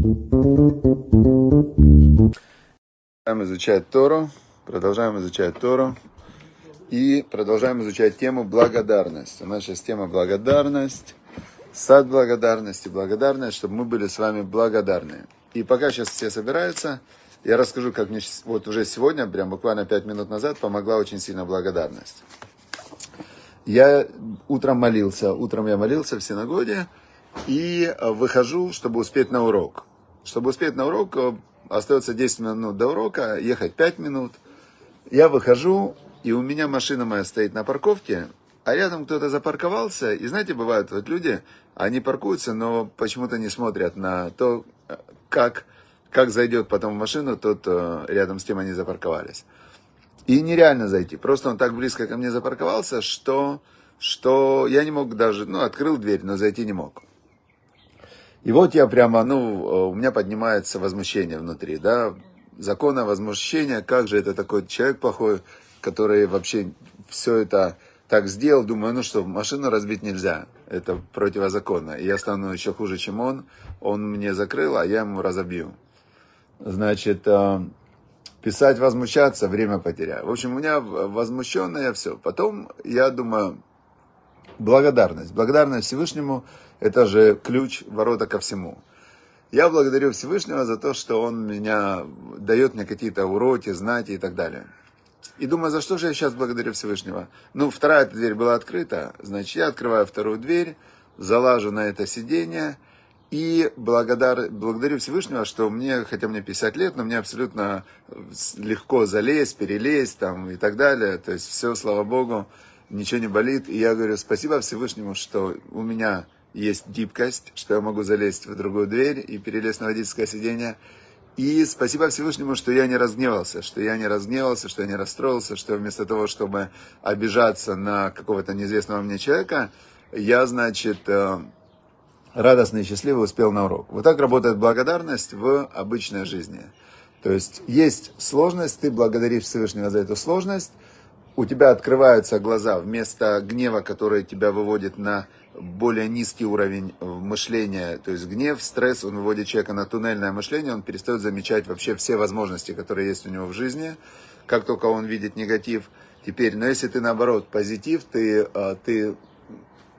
Продолжаем изучать Тору, продолжаем изучать Тору и продолжаем изучать тему благодарность. У нас сейчас тема благодарность, сад благодарности, благодарность, чтобы мы были с вами благодарны. И пока сейчас все собираются, я расскажу, как мне вот уже сегодня, прям буквально пять минут назад, помогла очень сильно благодарность. Я утром молился, утром я молился в синагоге и выхожу, чтобы успеть на урок. Чтобы успеть на урок, остается 10 минут до урока, ехать 5 минут. Я выхожу, и у меня машина моя стоит на парковке, а рядом кто-то запарковался. И знаете, бывают вот люди, они паркуются, но почему-то не смотрят на то, как, как зайдет потом в машину тот, э, рядом с тем они запарковались. И нереально зайти. Просто он так близко ко мне запарковался, что, что я не мог даже, ну, открыл дверь, но зайти не мог. И вот я прямо, ну, у меня поднимается возмущение внутри, да, закона возмущения, как же это такой человек плохой, который вообще все это так сделал, думаю, ну что, машину разбить нельзя, это противозаконно. И я стану еще хуже, чем он, он мне закрыл, а я ему разобью. Значит, э, писать, возмущаться, время потеряю. В общем, у меня возмущенное все. Потом я думаю, благодарность. Благодарность Всевышнему – это же ключ ворота ко всему. Я благодарю Всевышнего за то, что Он меня дает мне какие-то уроки, знания и так далее. И думаю, за что же я сейчас благодарю Всевышнего? Ну, вторая дверь была открыта, значит, я открываю вторую дверь, залажу на это сиденье и благодар, благодарю Всевышнего, что мне, хотя мне 50 лет, но мне абсолютно легко залезть, перелезть там и так далее. То есть все, слава Богу ничего не болит. И я говорю, спасибо Всевышнему, что у меня есть гибкость, что я могу залезть в другую дверь и перелезть на водительское сиденье. И спасибо Всевышнему, что я не разгневался, что я не разгневался, что я не расстроился, что вместо того, чтобы обижаться на какого-то неизвестного мне человека, я, значит, э, радостный и счастливый успел на урок. Вот так работает благодарность в обычной жизни. То есть есть сложность, ты благодаришь Всевышнего за эту сложность, у тебя открываются глаза, вместо гнева, который тебя выводит на более низкий уровень мышления, то есть гнев, стресс, он выводит человека на туннельное мышление, он перестает замечать вообще все возможности, которые есть у него в жизни, как только он видит негатив. Теперь, но если ты наоборот позитив, ты, а, ты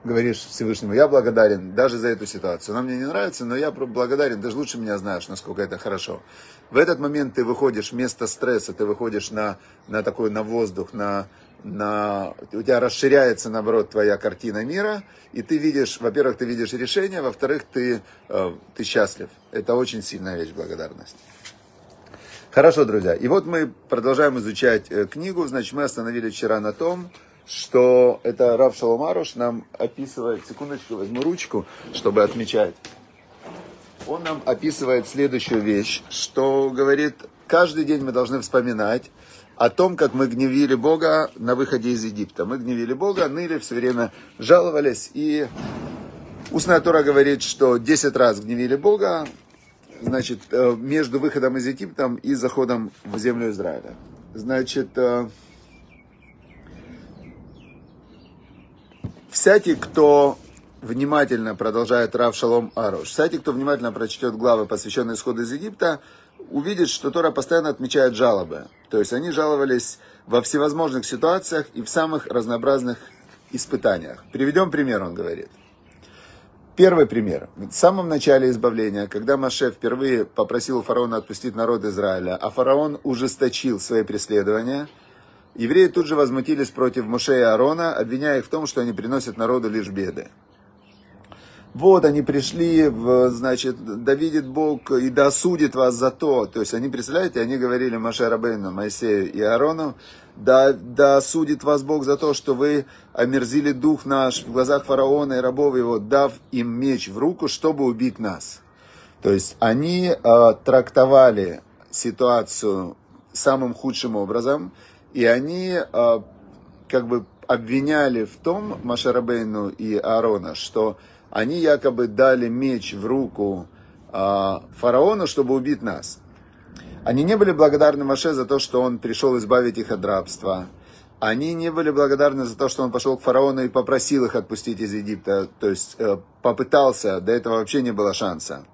говоришь Всевышнему, я благодарен даже за эту ситуацию. Она мне не нравится, но я благодарен, даже лучше меня знаешь, насколько это хорошо. В этот момент ты выходишь вместо стресса, ты выходишь на, на такой, на воздух, на, на, у тебя расширяется, наоборот, твоя картина мира, и ты видишь, во-первых, ты видишь решение, во-вторых, ты, э, ты счастлив. Это очень сильная вещь, благодарность. Хорошо, друзья. И вот мы продолжаем изучать э, книгу. Значит, мы остановились вчера на том, что это Рав Шаломаруш нам описывает, секундочку, возьму ручку, чтобы отмечать. Он нам описывает следующую вещь, что говорит, каждый день мы должны вспоминать о том, как мы гневили Бога на выходе из Египта. Мы гневили Бога, ныли, все время жаловались. И устная Тора говорит, что 10 раз гневили Бога, значит, э, между выходом из Египта и заходом в землю Израиля. Значит, всякий, кто внимательно продолжает Рав Шалом Арош, всякий, кто внимательно прочтет главы, посвященные исходу из Египта, увидит, что Тора постоянно отмечает жалобы. То есть они жаловались во всевозможных ситуациях и в самых разнообразных испытаниях. Приведем пример, он говорит. Первый пример. В самом начале избавления, когда Маше впервые попросил фараона отпустить народ Израиля, а фараон ужесточил свои преследования – Евреи тут же возмутились против Муше и Аарона, обвиняя их в том, что они приносят народу лишь беды. Вот они пришли, в, значит, да видит Бог и да осудит вас за то. То есть они, представляете, они говорили Маше Рабейну, Моисею и Аарону, да, да осудит вас Бог за то, что вы омерзили дух наш в глазах фараона и рабов его, дав им меч в руку, чтобы убить нас. То есть они э, трактовали ситуацию самым худшим образом, и они а, как бы обвиняли в том Машарабейну и Аарона, что они якобы дали меч в руку а, фараону, чтобы убить нас. Они не были благодарны Маше за то, что он пришел избавить их от рабства. Они не были благодарны за то, что он пошел к фараону и попросил их отпустить из Египта. То есть э, попытался, до этого вообще не было шанса.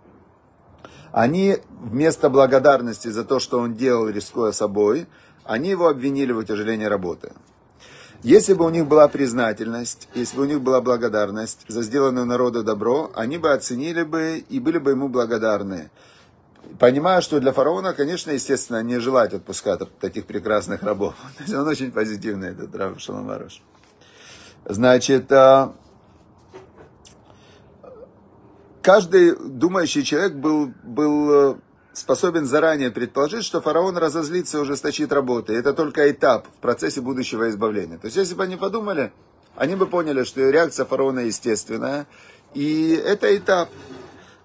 Они вместо благодарности за то, что он делал, рискуя собой, они его обвинили в утяжелении работы. Если бы у них была признательность, если бы у них была благодарность за сделанное народу добро, они бы оценили бы и были бы ему благодарны. Понимая, что для фараона, конечно, естественно, не желать отпускать таких прекрасных рабов. Он очень позитивный, этот Рав Шаламарош. Значит, а, каждый думающий человек был, был э, способен заранее предположить, что фараон разозлится и ужесточит работы. Это только этап в процессе будущего избавления. То есть, если бы они подумали, они бы поняли, что реакция фараона естественная. И это этап.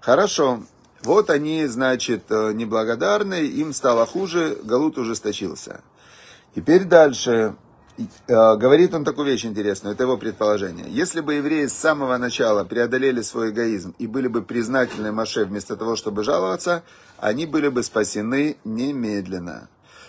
Хорошо. Вот они, значит, э, неблагодарны, им стало хуже, Галут ужесточился. Теперь дальше. Э, говорит он такую вещь интересную, это его предположение. Если бы евреи с самого начала преодолели свой эгоизм и были бы признательны Маше вместо того, чтобы жаловаться, они были бы спасены немедленно.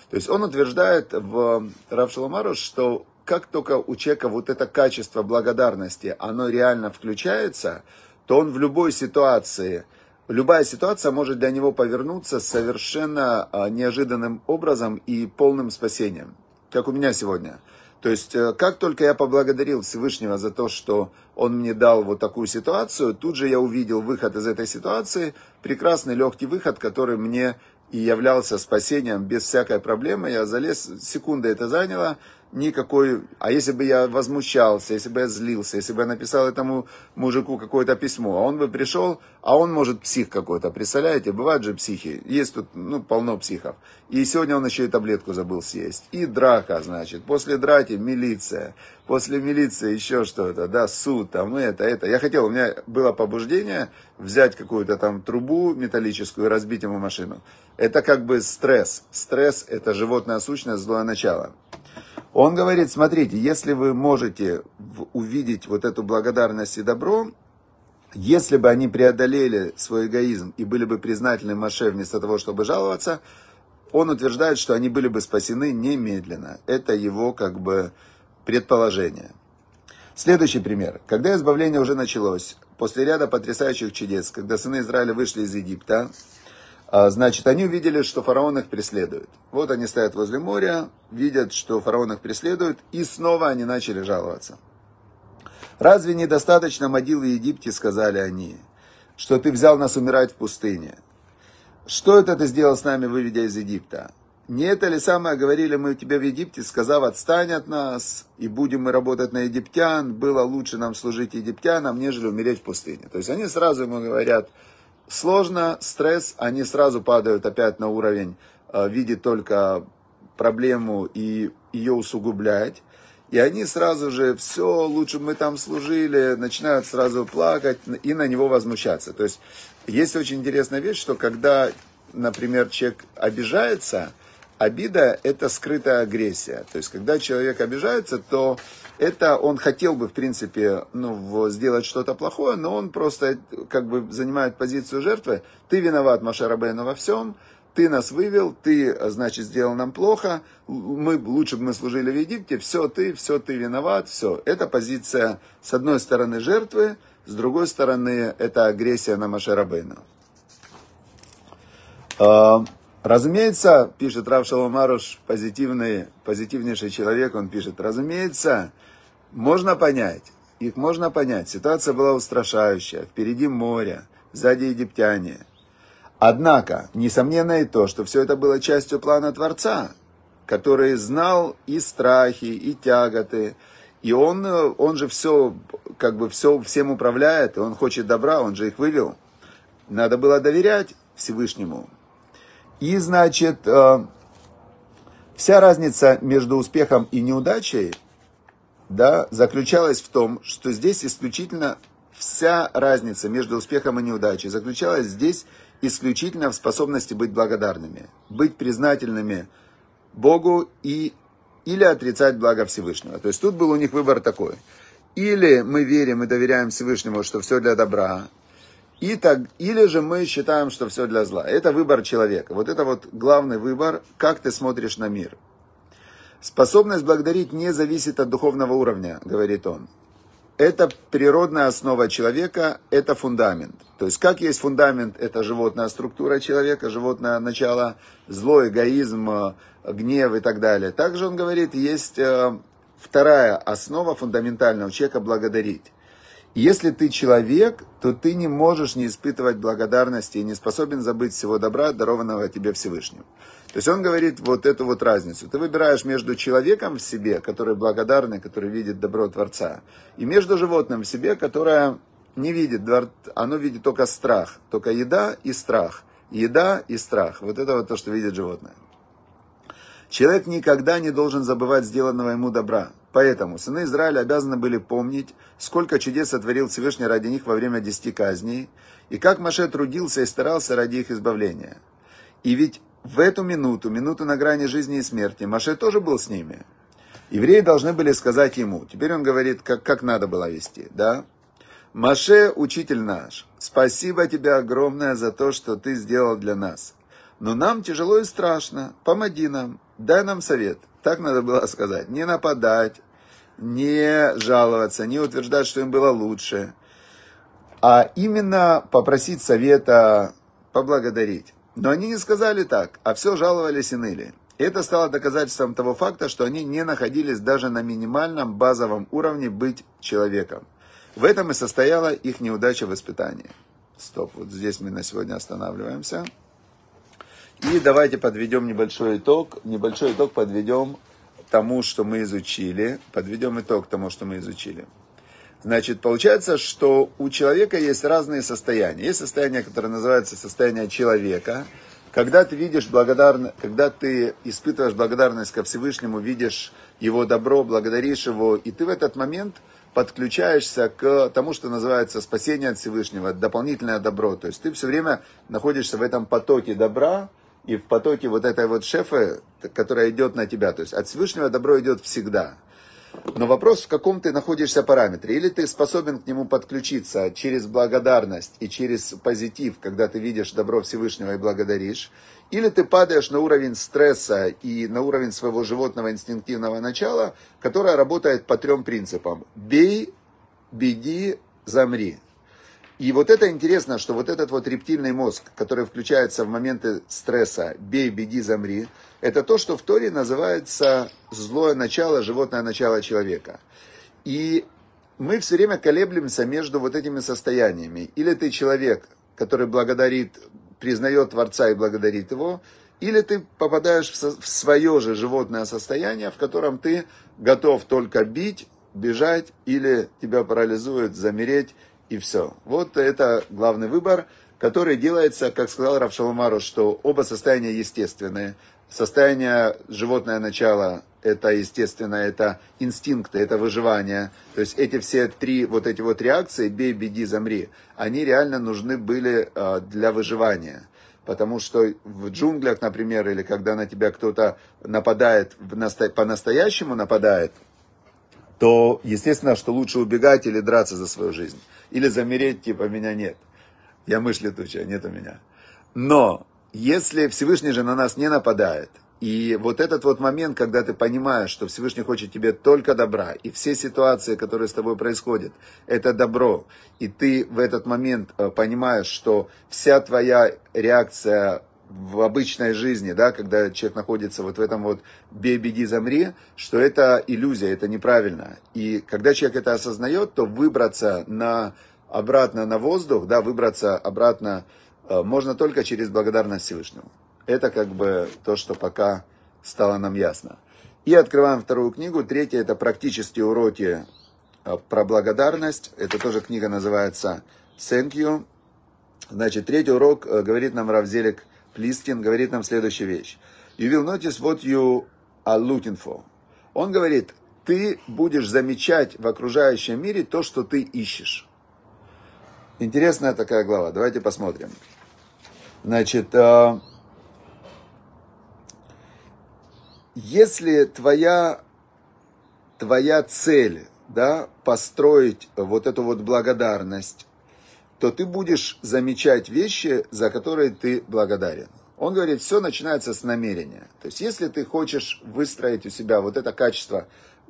То есть он утверждает в Равшаламару, что как только у человека вот это качество благодарности, оно реально включается, то он в любой ситуации, любая ситуация может для него повернуться совершенно а, неожиданным образом и полным спасением. Как у меня сегодня – то есть, э, как только я поблагодарил Всевышнего за то, что он мне дал вот такую ситуацию, тут же я увидел выход из этой ситуации, прекрасный легкий выход, который мне и являлся спасением без всякой проблемы. Я залез, секунда это заняло, никакой... А если бы я возмущался, если бы я злился, если бы я написал этому мужику какое-то письмо, а он бы пришел, а он может псих какой-то, представляете? Бывают же психи, есть тут ну, полно психов. И сегодня он еще и таблетку забыл съесть. И драка, значит. После драки милиция. После милиции еще что-то, да, суд, там это, это. Я хотел, у меня было побуждение взять какую-то там трубу металлическую и разбить ему машину. Это как бы стресс. Стресс – это животное сущность, злое начало. Он говорит, смотрите, если вы можете увидеть вот эту благодарность и добро, если бы они преодолели свой эгоизм и были бы признательны Маше вместо того, чтобы жаловаться, он утверждает, что они были бы спасены немедленно. Это его как бы предположение. Следующий пример. Когда избавление уже началось, после ряда потрясающих чудес, когда сыны Израиля вышли из Египта, значит, они увидели, что фараон их преследует. Вот они стоят возле моря, видят, что фараон их преследует, и снова они начали жаловаться. «Разве недостаточно могилы Египте, — сказали они, — что ты взял нас умирать в пустыне? Что это ты сделал с нами, выведя из Египта? Не это ли самое говорили мы тебе в Египте, сказав, отстань от нас, и будем мы работать на египтян, было лучше нам служить египтянам, нежели умереть в пустыне. То есть они сразу ему говорят, сложно, стресс, они сразу падают опять на уровень, э, видит только проблему и ее усугублять. И они сразу же, все, лучше мы там служили, начинают сразу плакать и на него возмущаться. То есть есть очень интересная вещь, что когда, например, человек обижается, обида – это скрытая агрессия. То есть когда человек обижается, то это он хотел бы, в принципе, ну, сделать что-то плохое, но он просто как бы занимает позицию жертвы. Ты виноват, Маша Рабейна, во всем, ты нас вывел, ты, значит, сделал нам плохо, мы, лучше бы мы служили в Египте, все ты, все ты виноват, все. Это позиция, с одной стороны, жертвы, с другой стороны, это агрессия на Машерабейна. Разумеется, пишет Рав Шаломаруш, позитивный, позитивнейший человек, он пишет, разумеется, можно понять, их можно понять. Ситуация была устрашающая. Впереди море, сзади египтяне. Однако, несомненно и то, что все это было частью плана Творца, который знал и страхи, и тяготы. И он, он же все, как бы все всем управляет, и он хочет добра, он же их вывел. Надо было доверять Всевышнему. И, значит, э, вся разница между успехом и неудачей – да, заключалась в том, что здесь исключительно вся разница между успехом и неудачей заключалась здесь исключительно в способности быть благодарными, быть признательными Богу и или отрицать благо Всевышнего. То есть тут был у них выбор такой. Или мы верим и доверяем Всевышнему, что все для добра, и так, или же мы считаем, что все для зла. Это выбор человека. Вот это вот главный выбор, как ты смотришь на мир. Способность благодарить не зависит от духовного уровня, говорит он. это природная основа человека, это фундамент. То есть, как есть фундамент, это животная структура человека, животное начало, зло, эгоизм, гнев и так далее. Также он говорит, есть э, вторая основа фундаментального человека – благодарить. Если ты человек, то ты не можешь не испытывать благодарности и не способен забыть всего добра, дарованного тебе Всевышним. То есть он говорит вот эту вот разницу. Ты выбираешь между человеком в себе, который благодарный, который видит добро Творца, и между животным в себе, которое не видит, оно видит только страх, только еда и страх. Еда и страх. Вот это вот то, что видит животное. Человек никогда не должен забывать сделанного ему добра. Поэтому сыны Израиля обязаны были помнить, сколько чудес сотворил Всевышний ради них во время десяти казней, и как Маше трудился и старался ради их избавления. И ведь в эту минуту, минуту на грани жизни и смерти, Маше тоже был с ними. Евреи должны были сказать ему, теперь он говорит, как, как надо было вести, да? Маше, учитель наш, спасибо тебе огромное за то, что ты сделал для нас. Но нам тяжело и страшно, помоги нам, дай нам совет. Так надо было сказать. Не нападать, не жаловаться, не утверждать, что им было лучше, а именно попросить совета, поблагодарить. Но они не сказали так, а все жаловались и ныли. Это стало доказательством того факта, что они не находились даже на минимальном базовом уровне быть человеком. В этом и состояла их неудача в воспитании. Стоп, вот здесь мы на сегодня останавливаемся. И давайте подведем небольшой итог. Небольшой итог подведем тому, что мы изучили. Подведем итог тому, что мы изучили. Значит, получается, что у человека есть разные состояния. Есть состояние, которое называется состояние человека. Когда ты видишь благодарно, когда ты испытываешь благодарность ко Всевышнему, видишь его добро, благодаришь его, и ты в этот момент подключаешься к тому, что называется спасение от Всевышнего, дополнительное добро. То есть ты все время находишься в этом потоке добра, и в потоке вот этой вот шефа, которая идет на тебя. То есть от Всевышнего добро идет всегда. Но вопрос, в каком ты находишься параметре. Или ты способен к нему подключиться через благодарность и через позитив, когда ты видишь добро Всевышнего и благодаришь. Или ты падаешь на уровень стресса и на уровень своего животного инстинктивного начала, которое работает по трем принципам. Бей, беги, замри. И вот это интересно, что вот этот вот рептильный мозг, который включается в моменты стресса, бей, беги, замри, это то, что в Торе называется злое начало, животное начало человека. И мы все время колеблемся между вот этими состояниями. Или ты человек, который благодарит, признает Творца и благодарит его, или ты попадаешь в свое же животное состояние, в котором ты готов только бить, бежать, или тебя парализует, замереть, и все. Вот это главный выбор, который делается, как сказал Равшаломару, что оба состояния естественные. Состояние животное начало это естественно, это инстинкты, это выживание. То есть эти все три вот эти вот реакции, бей, беги, замри, они реально нужны были а, для выживания. Потому что в джунглях, например, или когда на тебя кто-то нападает, по-настоящему нападает, то естественно, что лучше убегать или драться за свою жизнь. Или замереть, типа, меня нет. Я мышь летучая, нет у меня. Но, если Всевышний же на нас не нападает, и вот этот вот момент, когда ты понимаешь, что Всевышний хочет тебе только добра, и все ситуации, которые с тобой происходят, это добро, и ты в этот момент э, понимаешь, что вся твоя реакция в обычной жизни, да, когда человек находится вот в этом вот «бей, беги, замри», что это иллюзия, это неправильно. И когда человек это осознает, то выбраться на, обратно на воздух, да, выбраться обратно э, можно только через благодарность Всевышнему. Это как бы то, что пока стало нам ясно. И открываем вторую книгу. Третья это практические уроки э, про благодарность. Это тоже книга называется «Thank you». Значит, третий урок э, говорит нам Равзелик – Плискин говорит нам следующую вещь. You will notice what you are looking for. Он говорит, ты будешь замечать в окружающем мире то, что ты ищешь. Интересная такая глава. Давайте посмотрим. Значит, э, если твоя, твоя цель, да, построить вот эту вот благодарность, то ты будешь замечать вещи, за которые ты благодарен. Он говорит, все начинается с намерения. То есть, если ты хочешь выстроить у себя вот это качество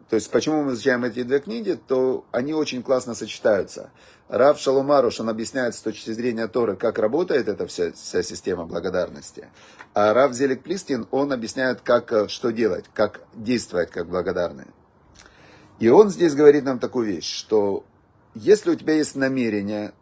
то есть почему мы изучаем эти две книги, то они очень классно сочетаются. Рав Шаломаруш, он объясняет с точки зрения Торы, как работает эта вся, вся система благодарности. А Рав Зелик Плистин, он объясняет, как, э, что делать, как действовать как благодарные. И он здесь говорит нам такую вещь, что если у тебя есть намерение,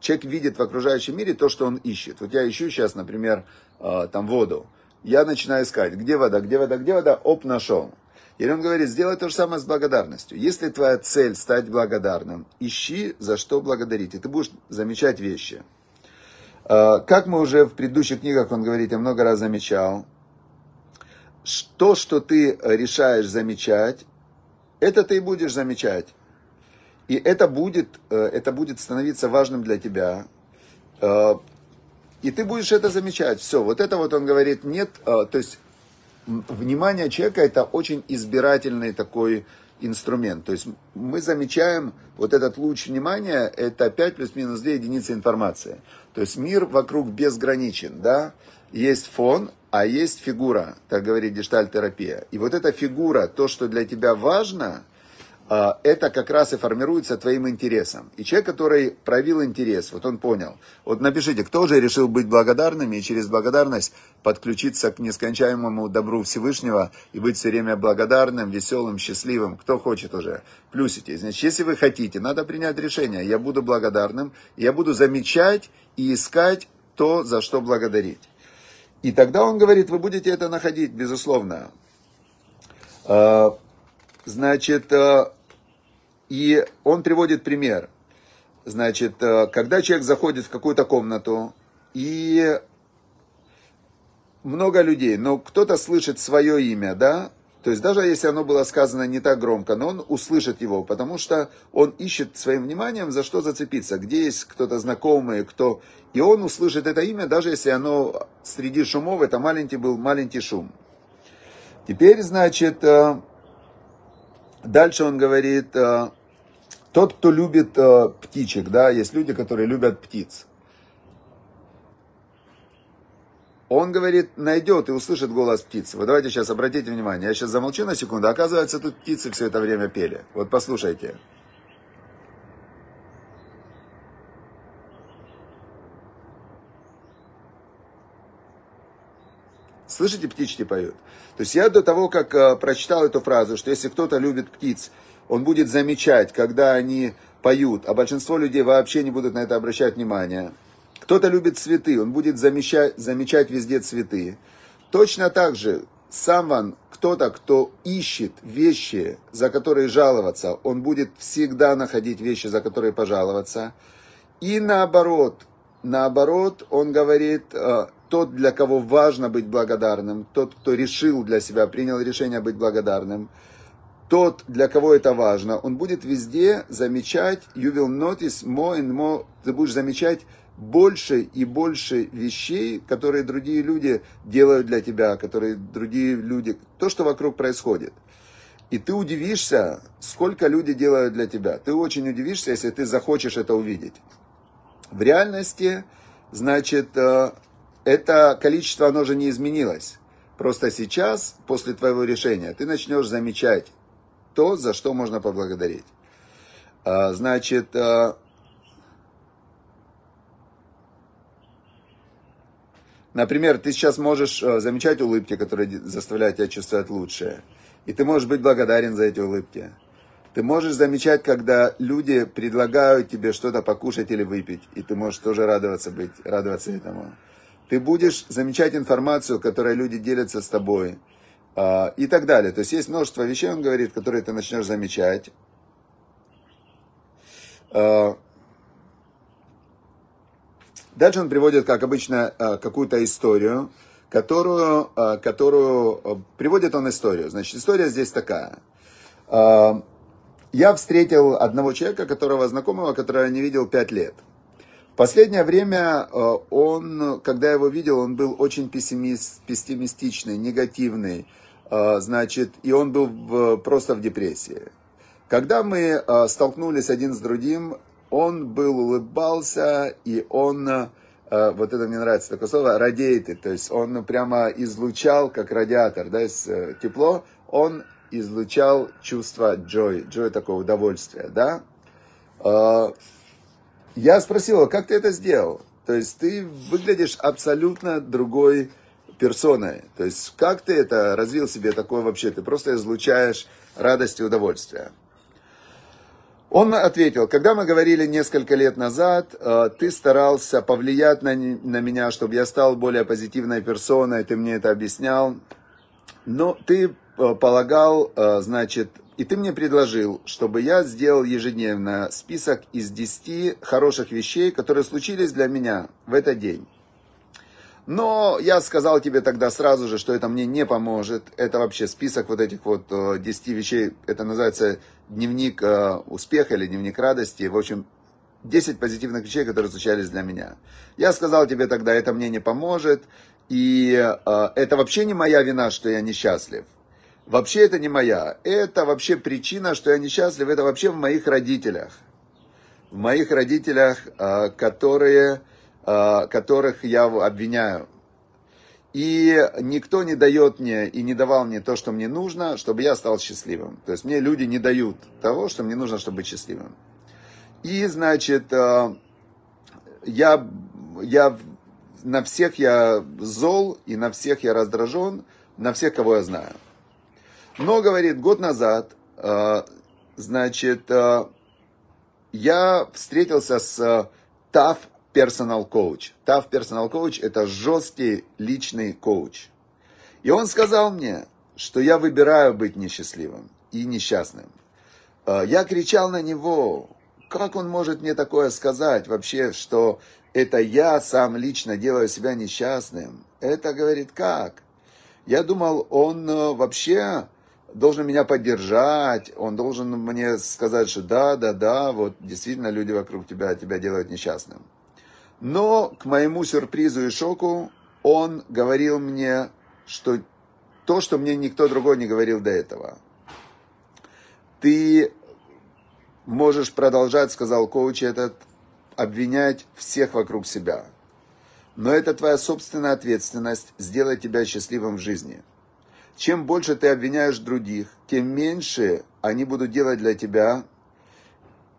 человек видит в окружающем мире то, что он ищет. Вот я ищу сейчас, например, э, там воду. Я начинаю искать, где вода, где вода, где вода, оп, нашел. И он говорит, сделай то же самое с благодарностью. Если твоя цель стать благодарным, ищи, за что благодарить, и ты будешь замечать вещи. А, как мы уже в предыдущих книгах, он говорит, я много раз замечал, то, что ты решаешь замечать, это ты и будешь замечать. И это будет, э, это будет становиться важным для тебя. А, и ты будешь это замечать. Все, вот это вот он говорит, нет, а, то есть внимание человека это очень избирательный такой инструмент. То есть мы замечаем вот этот луч внимания, это 5 плюс-минус 2 единицы информации. То есть мир вокруг безграничен, да? Есть фон, а есть фигура, так говорит гештальтерапия. И вот эта фигура, то, что для тебя важно – это как раз и формируется твоим интересом. И человек, который проявил интерес, вот он понял. Вот напишите, кто же решил быть благодарным и через благодарность подключиться к нескончаемому добру Всевышнего и быть все время благодарным, веселым, счастливым. Кто хочет уже? Плюсите. Значит, если вы хотите, надо принять решение. Я буду благодарным, я буду замечать и искать то, за что благодарить. И тогда он говорит, вы будете это находить, безусловно. А, значит, а, и он приводит пример. Значит, э, когда человек заходит в какую-то комнату, и много людей, но кто-то слышит свое имя, да, то есть даже если оно было сказано не так громко, но он услышит его, потому что он ищет своим вниманием, за что зацепиться, где есть кто-то знакомый, кто... И он услышит это имя, даже если оно среди шумов, это маленький был маленький шум. Теперь, значит, э, дальше он говорит, э, тот, кто любит э, птичек, да, есть люди, которые любят птиц. Он говорит, найдет и услышит голос птицы. Вот давайте сейчас обратите внимание. Я сейчас замолчу на секунду. Оказывается, тут птицы все это время пели. Вот послушайте. Слышите, птички поют? То есть я до того, как э, прочитал эту фразу, что если кто-то любит птиц, он будет замечать, когда они поют, а большинство людей вообще не будут на это обращать внимание. Кто-то любит цветы, он будет замечать, замечать везде цветы. Точно так же сам кто-то, кто ищет вещи, за которые жаловаться, он будет всегда находить вещи, за которые пожаловаться. И наоборот, наоборот, он говорит, э, тот, для кого важно быть благодарным, тот, кто решил для себя, принял решение быть благодарным – тот, для кого это важно, он будет везде замечать, you will notice more and more, ты будешь замечать больше и больше вещей, которые другие люди делают для тебя, которые другие люди, то, что вокруг происходит. И ты удивишься, сколько люди делают для тебя. Ты очень удивишься, если ты захочешь это увидеть. В реальности, значит, э, это количество, оно же не изменилось. Просто сейчас, после твоего решения, ты начнешь замечать то, за что можно поблагодарить. А, значит, а, например, ты сейчас можешь а, замечать улыбки, которые заставляют тебя чувствовать лучшее. И ты можешь быть благодарен за эти улыбки. Ты можешь замечать, когда люди предлагают тебе что-то покушать или выпить, и ты можешь тоже радоваться, быть, радоваться этому. Ты будешь замечать информацию, которую люди делятся с тобой. А, и так далее. То есть есть множество вещей, он говорит, которые ты начнешь замечать. А, дальше он приводит, как обычно, а, какую-то историю, которую, которую приводит он историю. Значит, история здесь такая. Я встретил одного человека, которого знакомого, которого я не видел пять лет. Последнее время он, когда я его видел, он был очень пессимист, пессимистичный, негативный. А, значит, и он был в, просто в депрессии. Когда мы а, столкнулись один с другим, он был, улыбался, и он, а, вот это мне нравится такое слово, радиатор, то есть он прямо излучал, как радиатор, да, тепло, он излучал чувство joy, joy такого удовольствия, да? Я спросил как ты это сделал? То есть ты выглядишь абсолютно другой персоной. То есть как ты это развил себе такое вообще? Ты просто излучаешь радость и удовольствие. Он ответил, когда мы говорили несколько лет назад, э, ты старался повлиять на, на меня, чтобы я стал более позитивной персоной, ты мне это объяснял. Но ты э, полагал, э, значит, и ты мне предложил, чтобы я сделал ежедневно список из 10 хороших вещей, которые случились для меня в этот день. Но я сказал тебе тогда сразу же, что это мне не поможет. Это вообще список вот этих вот 10 э, вещей. Это называется дневник э, успеха или дневник радости. В общем, 10 позитивных вещей, которые случались для меня. Я сказал тебе тогда, это мне не поможет. И э, это вообще не моя вина, что я несчастлив. Вообще это не моя. Это вообще причина, что я несчастлив. Это вообще в моих родителях. В моих родителях, которые которых я обвиняю. И никто не дает мне и не давал мне то, что мне нужно, чтобы я стал счастливым. То есть мне люди не дают того, что мне нужно, чтобы быть счастливым. И, значит, э, я, я на всех я зол, и на всех я раздражен, на всех, кого я знаю. Но, говорит, год назад, э, значит, я встретился с Таф personal coach. Tough personal coach – это жесткий личный коуч. И он сказал мне, что я выбираю быть несчастливым и несчастным. А, я кричал на него, как он может мне такое сказать вообще, что это я сам лично делаю себя несчастным. Это, говорит, как? Я думал, он э, вообще должен меня поддержать, он должен мне сказать, что да, да, да, вот действительно люди вокруг тебя тебя делают несчастным. Но, к моему сюрпризу и шоку, он говорил мне, что то, что мне никто другой не говорил до этого. Ты можешь продолжать, сказал коуч этот, обвинять всех вокруг себя. Но это твоя собственная ответственность сделать тебя счастливым в жизни. Чем больше ты обвиняешь других, тем меньше они будут делать для тебя.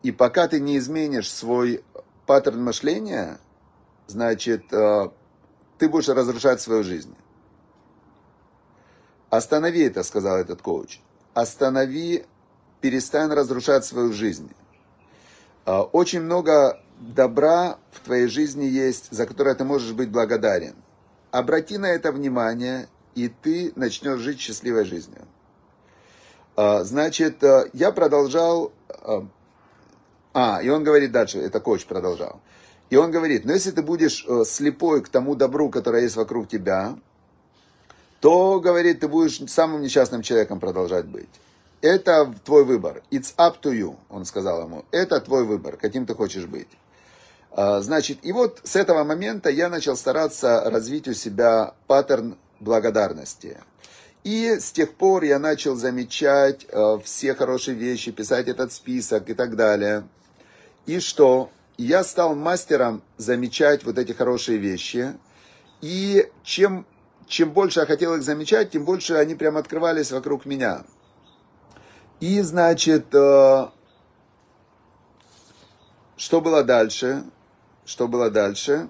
И пока ты не изменишь свой паттерн мышления, значит, э, ты будешь разрушать свою жизнь. Останови это, сказал этот коуч. Останови, перестань разрушать свою жизнь. Э, очень много добра в твоей жизни есть, за которое ты можешь быть благодарен. Обрати на это внимание, и ты начнешь жить счастливой жизнью. Э, значит, я продолжал... А, и он говорит дальше, это коуч продолжал. И он говорит, но если ты будешь э, слепой к тому добру, которое есть вокруг тебя, то, говорит, ты будешь самым несчастным человеком продолжать быть. Это твой выбор. It's up to you, он сказал ему. Это твой выбор, каким ты хочешь быть. А, значит, и вот с этого момента я начал стараться развить у себя паттерн благодарности. И с тех пор я начал замечать э, все хорошие вещи, писать этот список и так далее. И что? Я стал мастером замечать вот эти хорошие вещи. И чем, чем больше я хотел их замечать, тем больше они прям открывались вокруг меня. И, значит, э, что было дальше? Что было дальше?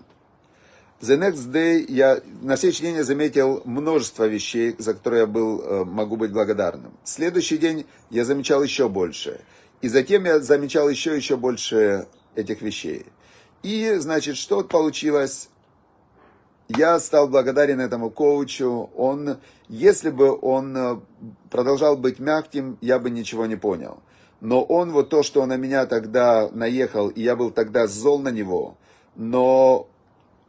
The next day я на следующий день я заметил множество вещей, за которые я был, э, могу быть благодарным. Следующий день я замечал еще больше. И затем я замечал еще еще больше этих вещей. И, значит, что получилось? Я стал благодарен этому коучу. Он, если бы он э, продолжал быть мягким, я бы ничего не понял. Но он вот то, что он на меня тогда наехал, и я был тогда зол на него, но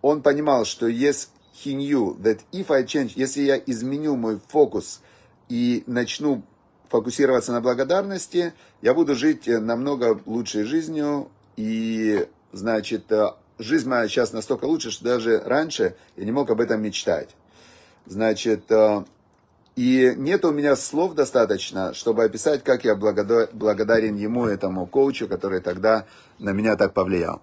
он понимал, что есть he knew that if I change, если я изменю мой фокус и начну фокусироваться на благодарности, я буду жить намного лучшей жизнью, и, значит, э, жизнь моя сейчас настолько лучше, что даже раньше я не мог об этом мечтать. Значит, э, и нет у меня слов достаточно, чтобы описать, как я благодарен ему, этому коучу, который тогда на меня так повлиял.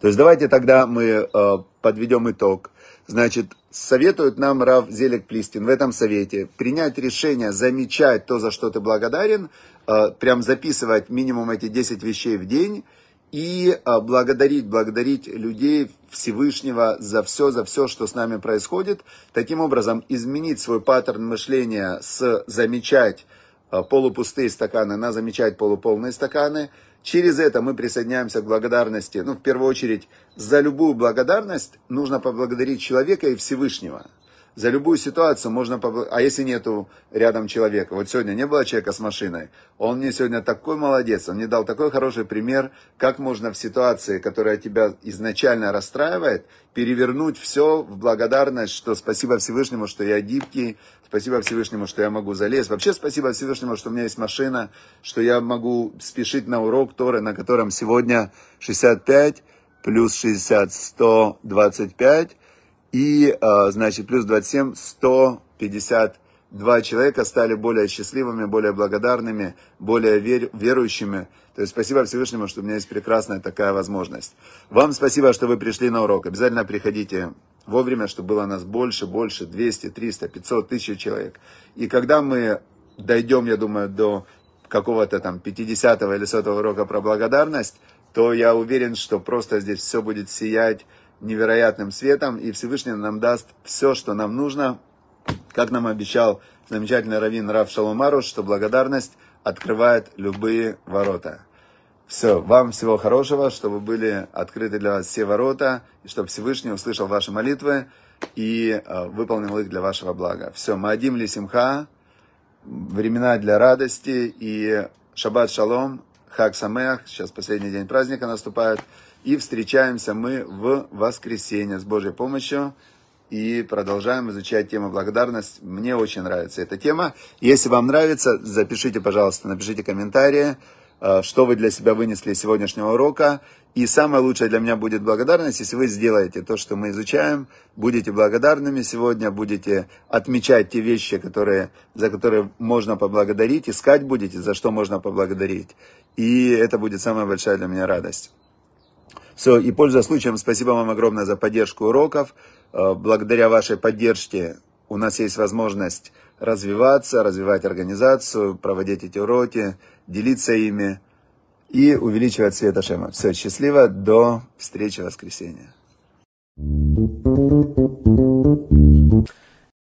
То есть давайте тогда мы э, подведем итог. Значит, советует нам Рав Зелек Плистин в этом совете принять решение замечать то, за что ты благодарен, э, прям записывать минимум эти 10 вещей в день и э, благодарить, благодарить людей Всевышнего за все, за все, что с нами происходит. Таким образом, изменить свой паттерн мышления с замечать э, полупустые стаканы на замечать полуполные стаканы – Через это мы присоединяемся к благодарности. Ну, в первую очередь, за любую благодарность нужно поблагодарить человека и Всевышнего за любую ситуацию можно. А если нету рядом человека? Вот сегодня не было человека с машиной. Он мне сегодня такой молодец. Он мне дал такой хороший пример, как можно в ситуации, которая тебя изначально расстраивает, перевернуть все в благодарность, что спасибо Всевышнему, что я гибкий, спасибо Всевышнему, что я могу залезть. Вообще спасибо Всевышнему, что у меня есть машина, что я могу спешить на урок Торы, на котором сегодня 65 плюс 60, 125 и, а, значит, плюс 27, 152 человека стали более счастливыми, более благодарными, более вер, верующими. То есть спасибо Всевышнему, что у меня есть прекрасная такая возможность. Вам спасибо, что вы пришли на урок. Обязательно приходите вовремя, чтобы было нас больше, больше, 200, 300, 500, тысяч человек. И когда мы дойдем, я думаю, до какого-то там 50 или 100 урока про благодарность, то я уверен, что просто здесь все будет сиять невероятным светом, и Всевышний нам даст все, что нам нужно, как нам обещал замечательный раввин Рав Шаломаруш, что благодарность открывает любые ворота. Все, вам всего хорошего, чтобы были открыты для вас все ворота, и чтобы Всевышний услышал ваши молитвы и э, выполнил их для вашего блага. Все, Маадим ли Симха, времена для радости и Шаббат Шалом, Хак Самех, сейчас последний день праздника наступает. И встречаемся мы в воскресенье с Божьей помощью и продолжаем изучать тему благодарность. Мне очень нравится эта тема. Если вам нравится, запишите, пожалуйста, напишите комментарии, э, что вы для себя вынесли из сегодняшнего урока. И самое лучшее для меня будет благодарность, если вы сделаете то, что мы изучаем, будете благодарными сегодня, будете отмечать те вещи, которые, за которые можно поблагодарить, искать будете, за что можно поблагодарить. И это будет самая большая для меня радость. Все, и пользуясь случаем, спасибо вам огромное за поддержку уроков. Э, благодаря вашей поддержке у нас есть возможность развиваться, развивать организацию, проводить эти уроки, делиться ими и увеличивать свет Ашема. Все, счастливо, до встречи в воскресенье.